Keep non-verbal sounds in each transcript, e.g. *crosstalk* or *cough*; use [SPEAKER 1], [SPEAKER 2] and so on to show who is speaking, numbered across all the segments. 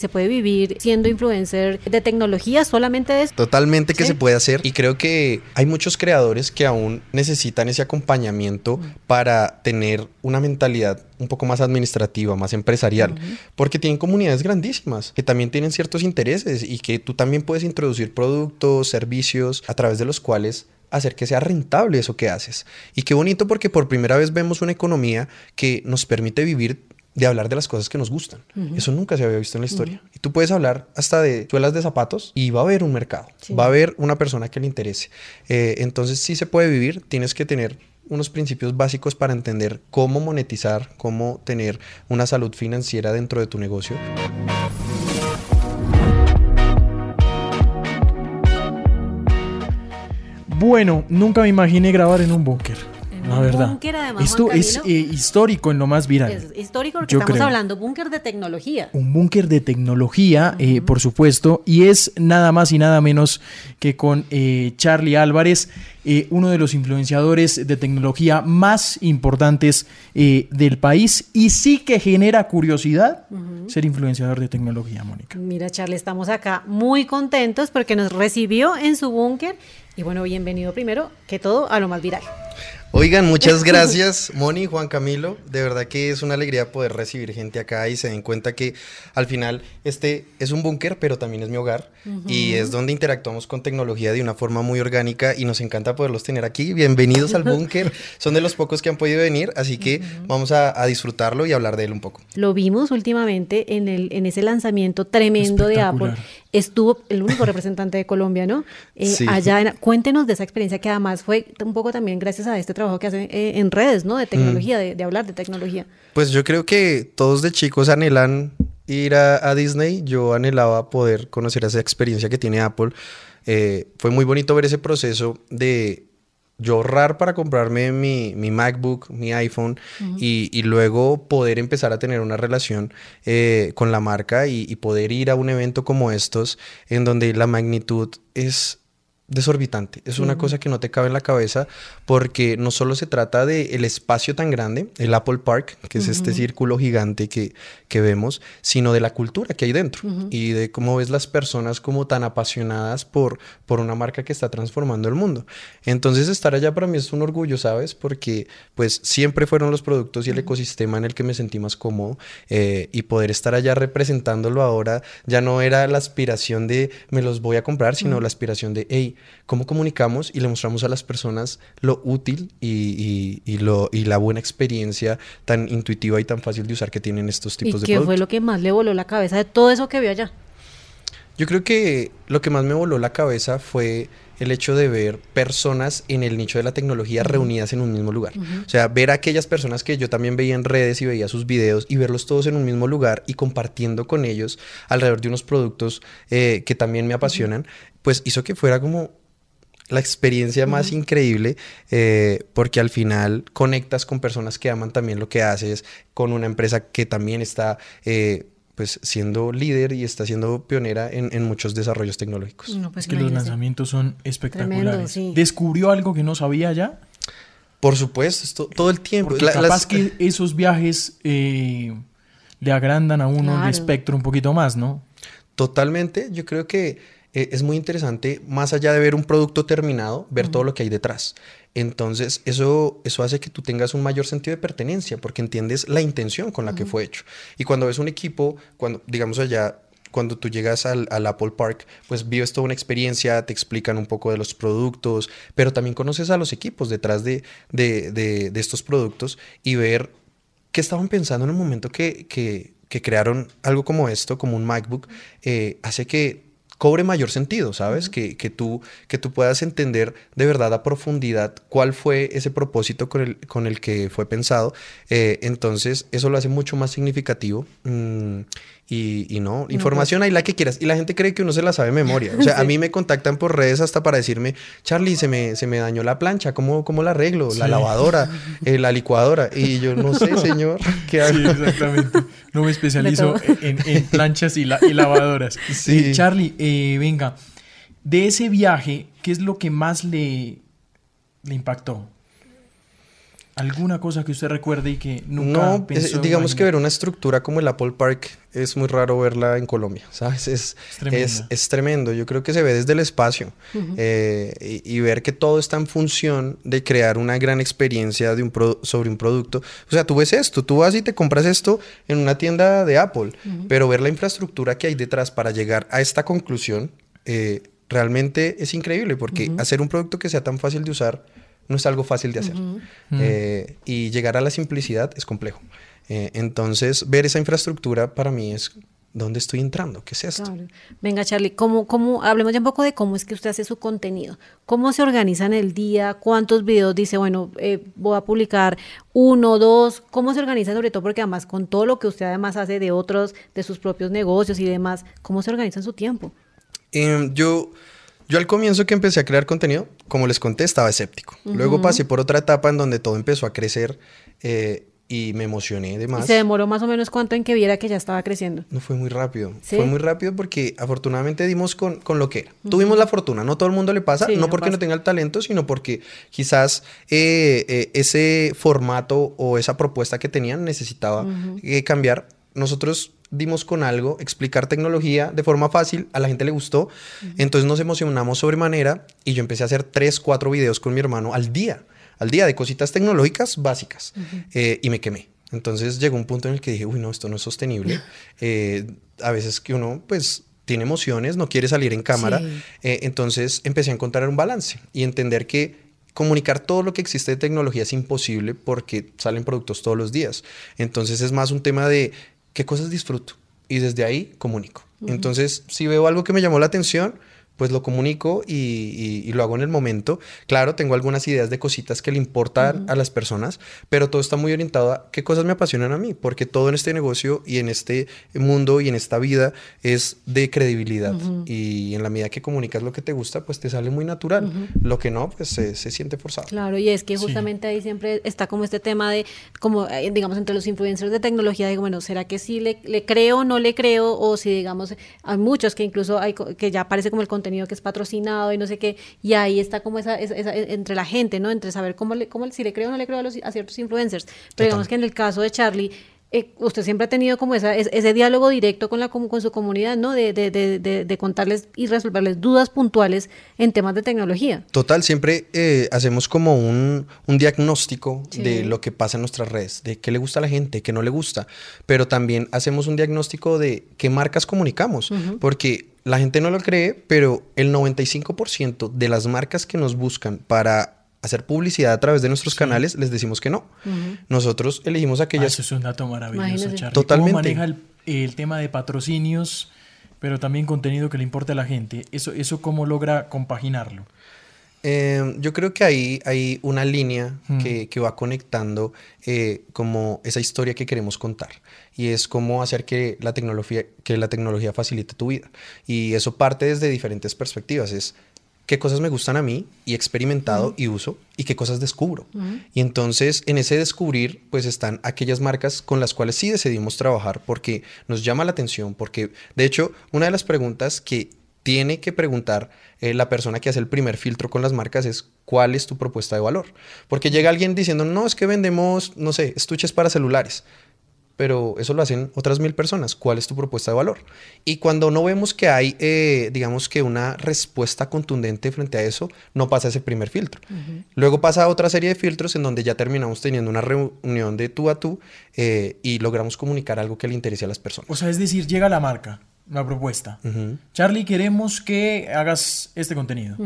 [SPEAKER 1] ¿Se puede vivir siendo influencer de tecnología solamente de eso?
[SPEAKER 2] Totalmente que se puede hacer y creo que hay muchos creadores que aún necesitan ese acompañamiento para tener una mentalidad un poco más administrativa, más empresarial, porque tienen comunidades grandísimas que también tienen ciertos intereses y que tú también puedes introducir productos, servicios a través de los cuales hacer que sea rentable eso que haces. Y qué bonito porque por primera vez vemos una economía que nos permite vivir de hablar de las cosas que nos gustan. Eso nunca se había visto en la historia. Y tú puedes hablar hasta de suelas de zapatos y va a haber un mercado, va a haber una persona que le interese. Eh, entonces sí se puede vivir, tienes que tener unos principios básicos para entender cómo monetizar, cómo tener una salud financiera dentro de tu negocio.
[SPEAKER 3] Bueno, nunca me imaginé grabar en un búnker. La verdad. Esto es eh, histórico en lo más viral.
[SPEAKER 1] Es histórico porque estamos hablando búnker de tecnología.
[SPEAKER 3] Un búnker de tecnología, eh, por supuesto, y es nada más y nada menos que con eh, Charlie Álvarez, uno de los influenciadores de tecnología más importantes del país y sí que genera curiosidad ser influenciador de tecnología, Mónica.
[SPEAKER 1] Mira, Charlie, estamos acá muy contentos porque nos recibió en su búnker y bueno, bienvenido primero que todo a lo más viral.
[SPEAKER 2] Oigan, muchas *laughs* gracias, Moni, Juan Camilo. De verdad que es una alegría poder recibir gente acá y se den cuenta que al final este es un búnker, pero también es mi hogar y es donde interactuamos con tecnología de una forma muy orgánica y nos encanta poderlos tener aquí. Bienvenidos al *laughs* búnker. Son de los pocos que han podido venir, así que vamos a, disfrutarlo y hablar de él un poco.
[SPEAKER 1] Lo vimos últimamente en, el, en ese lanzamiento tremendo de Apple. Estuvo el único *laughs* representante de Colombia, ¿no? Eh, allá, cuéntenos de esa experiencia que además fue un poco también gracias a este trabajo que hacen eh, en redes, ¿no? De tecnología, mm. de, hablar de tecnología.
[SPEAKER 2] Pues yo creo que todos de chicos anhelan ir a, Disney. Yo anhelaba poder conocer esa experiencia que tiene Apple. Eh, fue muy bonito ver ese proceso de yo ahorrar para comprarme mi, MacBook, mi iPhone y, luego poder empezar a tener una relación eh, con la marca y, poder ir a un evento como estos en donde la magnitud es desorbitante. Es una cosa que no te cabe en la cabeza porque no solo se trata del el espacio tan grande, el Apple Park, que es este círculo gigante que, que, vemos, sino de la cultura que hay dentro y de cómo ves las personas como tan apasionadas por, por una marca que está transformando el mundo. Entonces estar allá para mí es un orgullo, ¿sabes? Porque pues siempre fueron los productos y el ecosistema en el que me sentí más cómodo eh, y poder estar allá representándolo ahora ya no era la aspiración de me los voy a comprar, sino la aspiración de, hey, cómo comunicamos y le mostramos a las personas lo útil y, lo, y la buena experiencia tan intuitiva y tan fácil de usar que tienen estos tipos de productos.
[SPEAKER 1] ¿Qué fue lo que más le voló la cabeza de todo eso que vio allá?
[SPEAKER 2] Yo creo que lo que más me voló la cabeza fue el hecho de ver personas en el nicho de la tecnología reunidas en un mismo lugar. O sea, ver a aquellas personas que yo también veía en redes y veía sus videos y verlos todos en un mismo lugar y compartiendo con ellos alrededor de unos productos eh, que también me apasionan, pues hizo que fuera como la experiencia más increíble eh, porque al final conectas con personas que aman también lo que haces, con una empresa que también está eh, pues siendo líder y está siendo pionera en, muchos desarrollos tecnológicos.
[SPEAKER 3] Pues es que los lanzamientos son espectaculares. ¿Descubrió algo que no sabía ya?
[SPEAKER 2] Por supuesto, todo el tiempo.
[SPEAKER 3] Porque capaz que esos viajes eh, le agrandan a uno el espectro un poquito más, ¿no?
[SPEAKER 2] Totalmente. Yo creo que eh, es muy interesante, más allá de ver un producto terminado, ver todo lo que hay detrás. Entonces, eso, eso hace que tú tengas un mayor sentido de pertenencia, porque entiendes la intención con la que fue hecho. Y cuando ves un equipo, cuando, digamos allá, cuando tú llegas al, Apple Park, pues vives toda una experiencia, te explican un poco de los productos, pero también conoces a los equipos detrás de, de, estos productos y ver qué estaban pensando en el momento que, que, crearon algo como esto, como un MacBook, eh, hace que cobre mayor sentido, ¿sabes? que, que, tú, que tú puedas entender de verdad a profundidad cuál fue ese propósito con el, con el que fue pensado. Eh, entonces, eso lo hace mucho más significativo. Mm, y, no, información hay la que quieras. Y la gente cree que uno se la sabe de memoria. O *laughs* sea, a mí me contactan por redes hasta para decirme, Charlie, se me, se me dañó la plancha, ¿cómo, cómo la arreglo? La lavadora, eh, la licuadora. Y yo no sé, *laughs* señor, ¿qué hago?
[SPEAKER 3] Sí, exactamente. No me especializo en, planchas y, lavadoras. Sí. Eh, Charlie, eh, venga, de ese viaje, ¿qué es lo que más le, le impactó? ¿Alguna cosa que usted recuerde y que nunca
[SPEAKER 2] no, pensó digamos que ver una estructura como el Apple Park es muy raro verla en Colombia, ¿sabes? Es, es, tremendo. Yo creo que se ve desde el espacio eh, y, ver que todo está en función de crear una gran experiencia de un sobre un producto. O sea, tú ves esto, tú vas y te compras esto en una tienda de Apple, pero ver la infraestructura que hay detrás para llegar a esta conclusión eh, realmente es increíble porque hacer un producto que sea tan fácil de usar no es algo fácil de hacer. Eh, y llegar a la simplicidad es complejo. Eh, entonces, ver esa infraestructura para mí es ¿dónde estoy entrando? ¿Qué es esto?
[SPEAKER 1] Venga, Charlie, ¿cómo, cómo, hablemos ya un poco de cómo es que usted hace su contenido. ¿Cómo se organiza en el día? ¿Cuántos videos dice, bueno, eh, voy a publicar uno, dos? ¿Cómo se organiza sobre todo? Porque además con todo lo que usted además hace de otros, de sus propios negocios y demás, ¿cómo se organiza en su tiempo?
[SPEAKER 2] Em, yo yo al comienzo que empecé a crear contenido, como les conté, estaba escéptico. Luego pasé por otra etapa en donde todo empezó a crecer eh, y me emocioné de más.
[SPEAKER 1] ¿Y se demoró más o menos cuánto en que viera que ya estaba creciendo?
[SPEAKER 2] No fue muy rápido. Fue muy rápido porque afortunadamente dimos con, con lo que era. Tuvimos la fortuna. No todo el mundo le pasa, no porque no tenga el talento, sino porque quizás eh, eh, ese formato o esa propuesta que tenían necesitaba cambiar. Nosotros dimos con algo, explicar tecnología de forma fácil, a la gente le gustó, entonces nos emocionamos sobremanera y yo empecé a hacer tres, cuatro videos con mi hermano al día, al día de cositas tecnológicas básicas eh, y me quemé. Entonces llegó un punto en el que dije, uy, no, esto no es sostenible. *laughs* Eh, a veces que uno, pues, tiene emociones, no quiere salir en cámara. Eh, entonces empecé a encontrar un balance y entender que comunicar todo lo que existe de tecnología es imposible porque salen productos todos los días. Entonces es más un tema de qué cosas disfruto y desde ahí comunico. Entonces, si veo algo que me llamó la atención, pues lo comunico y, lo hago en el momento. Claro, tengo algunas ideas de cositas que le importan a las personas, pero todo está muy orientado a qué cosas me apasionan a mí, porque todo en este negocio y en este mundo y en esta vida es de credibilidad. Y en la medida que comunicas lo que te gusta, pues te sale muy natural. Lo que no, pues se, siente forzado.
[SPEAKER 1] Claro, y es que justamente ahí siempre está como este tema de, como eh, digamos, entre los influencers de tecnología, digo, bueno, ¿será que sí le, le creo o no le creo? O si, digamos, hay muchos que incluso hay que ya aparece como el contenido que es patrocinado y no sé qué, y ahí está como esa, entre la gente, ¿no? Entre saber cómo, le, cómo si le creo o no le creo a, los, a ciertos influencers. Pero digamos que en el caso de Charlie, eh, usted siempre ha tenido como esa, ese diálogo directo con, la, con su comunidad, ¿no? De, de, de, de, contarles y resolverles dudas puntuales en temas de tecnología.
[SPEAKER 2] Total, siempre eh, hacemos como un, un diagnóstico de lo que pasa en nuestras redes, de qué le gusta a la gente, qué no le gusta, pero también hacemos un diagnóstico de qué marcas comunicamos, porque la gente no lo cree, pero el 95% de las marcas que nos buscan para hacer publicidad a través de nuestros canales, les decimos que no. Nosotros elegimos aquellas... Ah,
[SPEAKER 3] eso es un dato maravilloso, Charlie. Totalmente. ¿Cómo maneja el, tema de patrocinios, pero también contenido que le importe a la gente? ¿Eso, eso cómo logra compaginarlo?
[SPEAKER 2] Eh, yo creo que ahí hay una línea que, que, va conectando eh, como esa historia que queremos contar y es cómo hacer que la tecnología que la tecnología facilite tu vida y eso parte desde diferentes perspectivas es qué cosas me gustan a mí y he experimentado y uso y qué cosas descubro. Y entonces en ese descubrir pues están aquellas marcas con las cuales sí decidimos trabajar porque nos llama la atención, porque de hecho una de las preguntas que tiene que preguntar eh, la persona que hace el primer filtro con las marcas es cuál es tu propuesta de valor. Porque llega alguien diciendo, no, es que vendemos, no sé, estuches para celulares pero eso lo hacen otras mil personas. ¿Cuál es tu propuesta de valor? Y cuando no vemos que hay, eh, digamos que una respuesta contundente frente a eso, no pasa ese primer filtro. Luego pasa otra serie de filtros en donde ya terminamos teniendo una reunión de tú a tú eh, y logramos comunicar algo que le interese a las personas.
[SPEAKER 3] O sea, es decir, llega la marca, la propuesta. Charlie, queremos que hagas este contenido.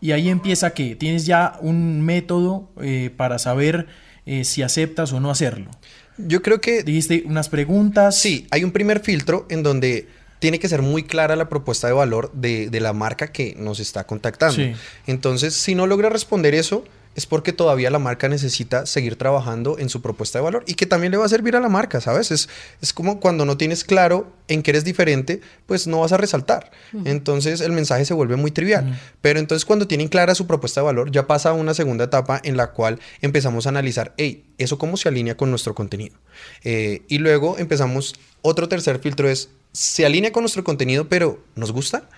[SPEAKER 3] Y ahí empieza que tienes ya un método eh, para saber si aceptas o no hacerlo.
[SPEAKER 2] Yo creo que...
[SPEAKER 3] Dijiste unas preguntas.
[SPEAKER 2] Sí, hay un primer filtro en donde tiene que ser muy clara la propuesta de valor de, la marca que nos está contactando. Entonces, si no logra responder eso, es porque todavía la marca necesita seguir trabajando en su propuesta de valor y que también le va a servir a la marca, ¿sabes? Es, es como cuando no tienes claro en qué eres diferente, pues no vas a resaltar. Entonces el mensaje se vuelve muy trivial. Pero entonces cuando tienen clara su propuesta de valor, ya pasa a una segunda etapa en la cual empezamos a analizar, hey, ¿eso cómo se alinea con nuestro contenido? Eh, y luego empezamos, otro tercer filtro es, ¿se alinea con nuestro contenido pero nos gusta?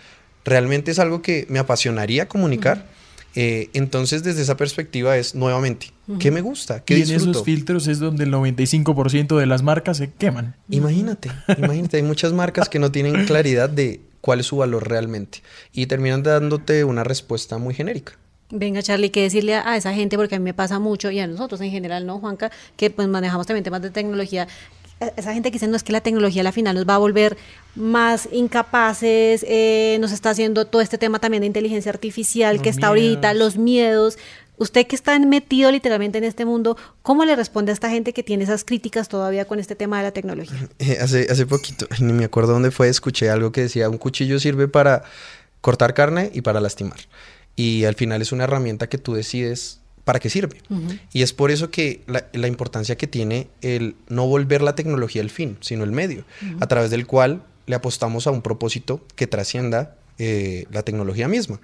[SPEAKER 2] ¿Realmente es algo que me apasionaría comunicar? Eh, entonces, desde esa perspectiva es nuevamente, ¿qué me gusta? ¿Qué
[SPEAKER 3] y en esos filtros es donde el 95% de las marcas se queman.
[SPEAKER 2] Imagínate, imagínate, hay muchas marcas que no tienen claridad de cuál es su valor realmente y terminan dándote una respuesta muy genérica.
[SPEAKER 1] Venga, Charlie, ¿qué decirle a, esa gente? Porque a mí me pasa mucho y a nosotros en general, ¿no, Juanca? Que pues manejamos también temas de tecnología. Esa gente que dice, no es que la tecnología a la final nos va a volver más incapaces, eh, nos está haciendo todo este tema también de inteligencia artificial que está ahorita, los miedos. Usted que está metido literalmente en este mundo, ¿cómo le responde a esta gente que tiene esas críticas todavía con este tema de la tecnología? *clears throat*
[SPEAKER 2] Eh, hace, hace poquito, *laughs* ni me acuerdo dónde fue, escuché algo que decía, un cuchillo sirve para cortar carne y para lastimar y al final es una herramienta que tú decides para qué sirve. Y es por eso que la, importancia que tiene el no volver la tecnología el fin, sino el medio, a través del cual le apostamos a un propósito que trascienda eh, la tecnología misma.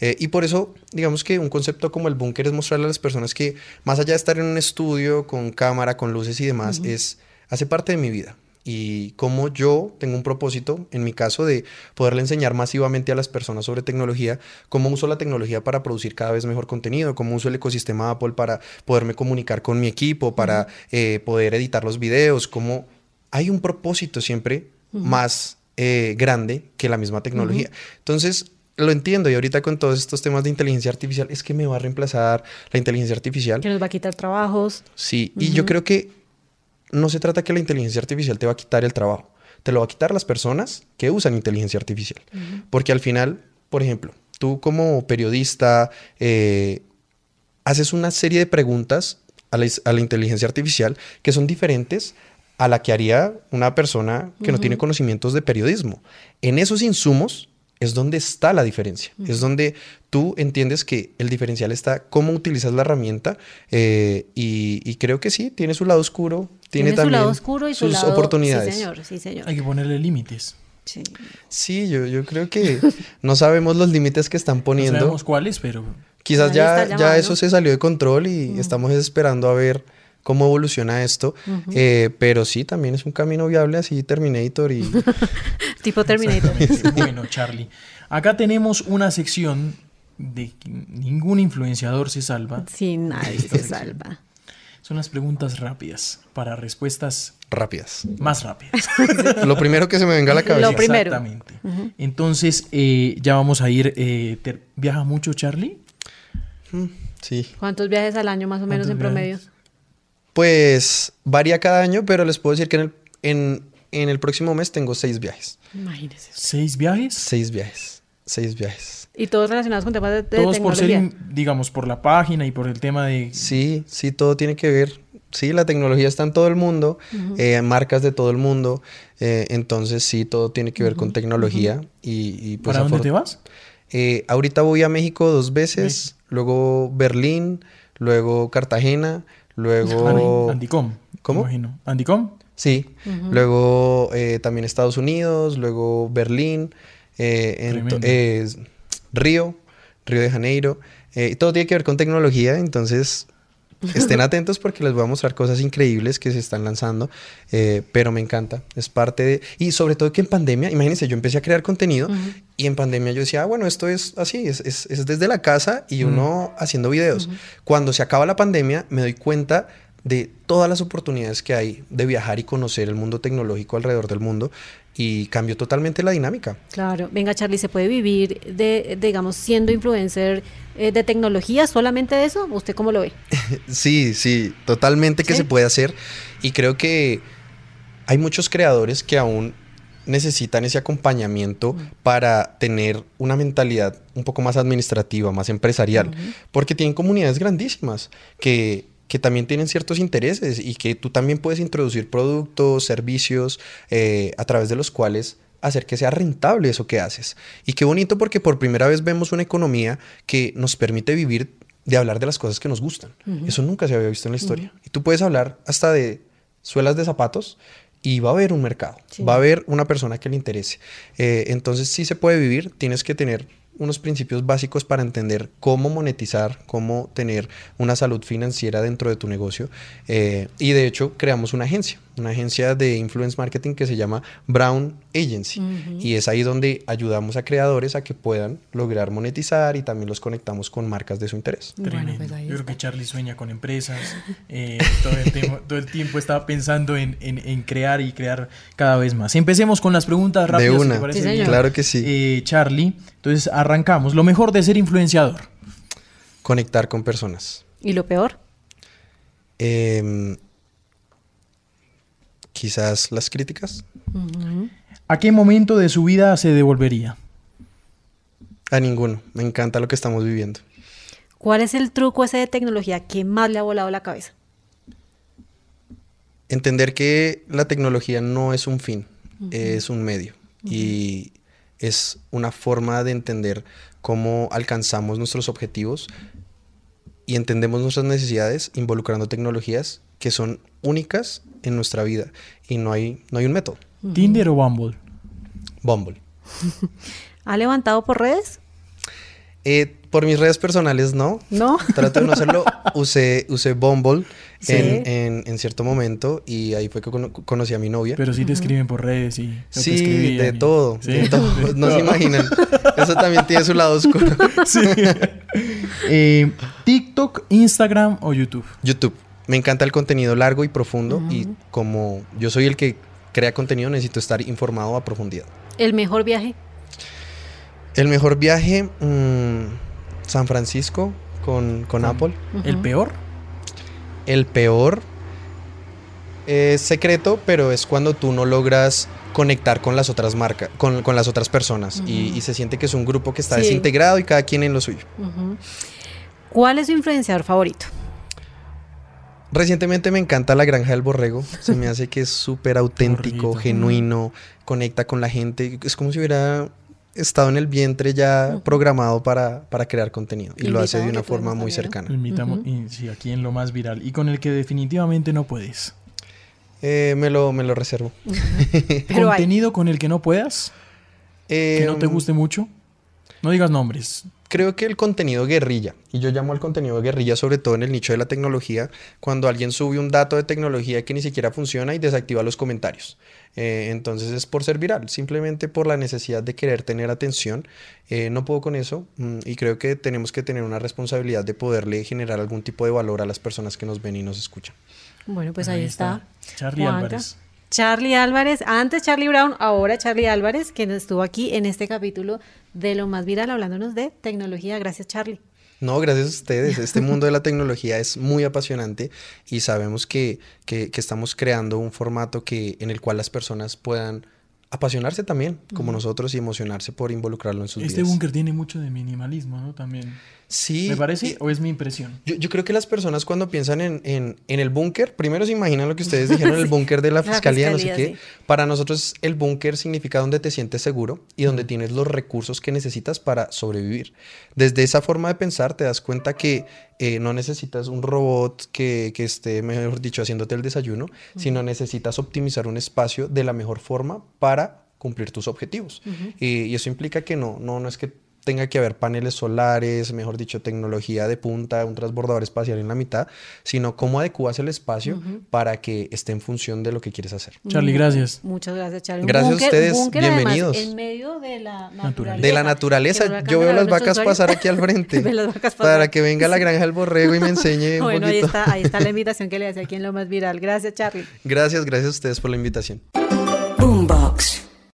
[SPEAKER 2] Eh, y por eso, digamos que un concepto como el búnker es mostrarle a las personas que más allá de estar en un estudio con cámara, con luces y demás, es hace parte de mi vida y como yo tengo un propósito, en mi caso, de poderle enseñar masivamente a las personas sobre tecnología, cómo uso la tecnología para producir cada vez mejor contenido, cómo uso el ecosistema Apple para poderme comunicar con mi equipo, para eh, poder editar los videos, cómo hay un propósito siempre más eh, grande que la misma tecnología. Entonces, lo entiendo y ahorita con todos estos temas de inteligencia artificial es que me va a reemplazar la inteligencia artificial.
[SPEAKER 1] Que nos va a quitar trabajos.
[SPEAKER 2] Sí, y yo creo que no se trata que la inteligencia artificial te va a quitar el trabajo, te lo va a quitar las personas que usan inteligencia artificial. Porque al final, por ejemplo, tú como periodista eh, haces una serie de preguntas a la, inteligencia artificial que son diferentes a la que haría una persona que no tiene conocimientos de periodismo. En esos insumos es donde está la diferencia. Es donde tú entiendes que el diferencial está cómo utilizas la herramienta eh, y, creo que sí, tiene su lado oscuro, tiene, también su lado oscuro y sus oportunidades.
[SPEAKER 1] Sí, señor, sí, señor.
[SPEAKER 3] Hay que ponerle límites.
[SPEAKER 2] Sí, sí yo, yo creo que no sabemos los límites que están poniendo. No
[SPEAKER 3] sabemos cuáles, pero...
[SPEAKER 2] Quizás ya, ya eso se salió de control y estamos esperando a ver cómo evoluciona esto. Eh, pero sí, también es un camino viable así Terminator y... *laughs*
[SPEAKER 1] tipo Terminator. *laughs*
[SPEAKER 3] bueno, Charlie. Acá tenemos una sección de que ningún influenciador se salva.
[SPEAKER 1] Sí, nadie se salva.
[SPEAKER 3] Son las preguntas rápidas para respuestas
[SPEAKER 2] rápidas.
[SPEAKER 3] Más rápidas. *laughs*
[SPEAKER 2] Lo primero que se me venga a la cabeza.
[SPEAKER 1] Lo primero.
[SPEAKER 3] Exactamente. Entonces, eh, ya vamos a ir. Eh, ¿Viaja mucho Charlie?
[SPEAKER 2] Mm, sí.
[SPEAKER 1] ¿Cuántos viajes al año más o menos en promedio?
[SPEAKER 2] Pues varía cada año, pero les puedo decir que en el, próximo mes tengo seis viajes.
[SPEAKER 1] Imagínese.
[SPEAKER 3] ¿Seis viajes?
[SPEAKER 2] Seis viajes. Seis viajes.
[SPEAKER 1] ¿Y todos relacionados con temas de, de
[SPEAKER 3] Todos por ser, digamos, por la página y por el tema de...
[SPEAKER 2] Sí, sí, todo tiene que ver. Sí, la tecnología está en todo el mundo, eh, marcas de todo el mundo. Eh, entonces, sí, todo tiene que ver con tecnología. y,
[SPEAKER 3] pues, ¿Para dónde te vas?
[SPEAKER 2] Eh, ahorita voy a México dos veces, luego Berlín, luego Cartagena, Luego.
[SPEAKER 3] Andicom.
[SPEAKER 2] ¿Cómo?
[SPEAKER 3] Imagino. ¿Andicom?
[SPEAKER 2] Sí. Luego eh, también Estados Unidos, luego Berlín, eh, Río, Río de Janeiro. Eh, todo tiene que ver con tecnología, entonces Estén atentos porque les voy a mostrar cosas increíbles que se están lanzando, eh, pero me encanta. Es parte de... Y sobre todo que en pandemia, imagínense, yo empecé a crear contenido y en pandemia yo decía, ah, bueno, esto es así, es, es, desde la casa y uno haciendo videos. Cuando se acaba la pandemia, me doy cuenta de todas las oportunidades que hay de viajar y conocer el mundo tecnológico alrededor del mundo y cambió totalmente la dinámica.
[SPEAKER 1] Claro, venga Charlie, ¿se puede vivir de, digamos, siendo influencer eh, de tecnología, solamente de eso? ¿Usted cómo lo ve? *laughs*
[SPEAKER 2] sí, sí, totalmente que se puede hacer y creo que hay muchos creadores que aún necesitan ese acompañamiento para tener una mentalidad un poco más administrativa, más empresarial, porque tienen comunidades grandísimas que que también tienen ciertos intereses y que tú también puedes introducir productos, servicios eh, a través de los cuales hacer que sea rentable eso que haces. Y qué bonito porque por primera vez vemos una economía que nos permite vivir de hablar de las cosas que nos gustan. Eso nunca se había visto en la historia. Y tú puedes hablar hasta de suelas de zapatos y va a haber un mercado, va a haber una persona que le interese. Eh, entonces sí se puede vivir, tienes que tener unos principios básicos para entender cómo monetizar, cómo tener una salud financiera dentro de tu negocio. Eh, y de hecho creamos una agencia, una agencia de influence marketing que se llama Brown Agency. Y es ahí donde ayudamos a creadores a que puedan lograr monetizar y también los conectamos con marcas de su interés.
[SPEAKER 3] Tremendo. Pues Yo creo que Charlie sueña con empresas. Eh, todo, el tiempo, todo, el tiempo, estaba pensando en, en, crear y crear cada vez más. Empecemos con las preguntas rápidas.
[SPEAKER 2] De una. claro que sí.
[SPEAKER 3] Eh, Charlie, entonces arrancamos. Lo mejor de ser influenciador.
[SPEAKER 2] Conectar con personas.
[SPEAKER 1] ¿Y lo peor?
[SPEAKER 2] Eh, quizás las críticas.
[SPEAKER 3] ¿A qué momento de su vida se devolvería?
[SPEAKER 2] A ninguno. Me encanta lo que estamos viviendo.
[SPEAKER 1] ¿Cuál es el truco ese de tecnología que más le ha volado la cabeza?
[SPEAKER 2] Entender que la tecnología no es un fin, es un medio. Y es una forma de entender cómo alcanzamos nuestros objetivos y entendemos nuestras necesidades involucrando tecnologías que son únicas en nuestra vida y no hay, no hay un método.
[SPEAKER 3] ¿Tinder o Bumble?
[SPEAKER 2] Bumble. *laughs*
[SPEAKER 1] ¿Ha levantado por redes?
[SPEAKER 2] Eh, por mis redes personales no.
[SPEAKER 1] No.
[SPEAKER 2] Trato de no hacerlo. *laughs* Usé, usé Bumble en, cierto momento y ahí fue que conocí a mi novia.
[SPEAKER 3] Pero sí te escriben por redes y...
[SPEAKER 2] sí, de todo. *laughs* De todo. No, se imaginan. Eso también tiene su lado oscuro. *laughs* Sí.
[SPEAKER 3] Eh, ¿TikTok, Instagram o YouTube?
[SPEAKER 2] YouTube. Me encanta el contenido largo y profundo y como yo soy el que crea contenido necesito estar informado a profundidad.
[SPEAKER 1] ¿El mejor viaje?
[SPEAKER 2] El mejor viaje, mm, San Francisco con, Apple.
[SPEAKER 3] ¿El peor?
[SPEAKER 2] El peor es secreto, pero es cuando tú no logras conectar con las otras marcas, con, las otras personas y, se siente que es un grupo que está desintegrado y cada quien en lo suyo.
[SPEAKER 1] ¿Cuál es su influenciador favorito?
[SPEAKER 2] Recientemente me encanta La Granja del Borrego. Se me *laughs* hace que es súper auténtico, genuino, conecta con la gente. Es como si hubiera estado en el vientre ya programado para, crear contenido. Y lo hace de una forma muy cercana.
[SPEAKER 3] invitamos, sí, aquí en lo más viral. Y con el que definitivamente no puedes.
[SPEAKER 2] Eh, me, lo, me lo reservo.
[SPEAKER 3] ¿Contenido con el que no puedas? ¿Que no te em, guste mucho? No digas nombres
[SPEAKER 2] creo que el contenido guerrilla, y yo llamo al contenido guerrilla sobre todo en el nicho de la tecnología, cuando alguien sube un dato de tecnología que ni siquiera funciona y desactiva los comentarios. Eh, entonces es por ser viral, simplemente por la necesidad de querer tener atención. Eh, no puedo con eso mm, y creo que tenemos que tener una responsabilidad de poderle generar algún tipo de valor a las personas que nos ven y nos escuchan.
[SPEAKER 1] Bueno, pues ahí, está.
[SPEAKER 3] Charlie Álvarez.
[SPEAKER 1] Charlie Álvarez, antes Charlie Brown, ahora Charlie Álvarez, quien estuvo aquí en este capítulo de lo más viral hablándonos de tecnología. Gracias, Charlie.
[SPEAKER 2] No, gracias a ustedes. Este *laughs* mundo de la tecnología es muy apasionante y sabemos que, que, que, estamos creando un formato que, en el cual las personas puedan apasionarse también, como nosotros, y emocionarse por involucrarlo en sus
[SPEAKER 3] este
[SPEAKER 2] vidas.
[SPEAKER 3] Este búnker tiene mucho de minimalismo, ¿no? También.
[SPEAKER 2] Sí.
[SPEAKER 3] ¿Me parece o es mi impresión?
[SPEAKER 2] Yo, creo que las personas cuando piensan en, en, el búnker, primero se imaginan lo que ustedes dijeron, *laughs* el búnker de la fiscalía, no sé qué. Para nosotros el búnker significa donde te sientes seguro y donde tienes los recursos que necesitas para sobrevivir. Desde esa forma de pensar te das cuenta que eh, no necesitas un robot que, que, esté, mejor dicho, haciéndote el desayuno, sino necesitas optimizar un espacio de la mejor forma para cumplir tus objetivos. y, eso implica que no, no, no es que tenga que haber paneles solares, mejor dicho, tecnología de punta, un transbordador espacial en la mitad, sino cómo adecuas el espacio para que esté en función de lo que quieres hacer.
[SPEAKER 3] Charlie, gracias.
[SPEAKER 1] Muchas gracias, Charlie.
[SPEAKER 2] Gracias a ustedes, bienvenidos.
[SPEAKER 1] en medio de la naturaleza.
[SPEAKER 2] De la naturaleza, yo veo las vacas pasar aquí al frente. *laughs* para que venga la granja del borrego y me enseñe un *laughs*
[SPEAKER 1] bueno, ahí está, ahí está la invitación que le hace aquí en Lo Más Viral. Gracias, Charlie.
[SPEAKER 2] Gracias, gracias a ustedes por la invitación.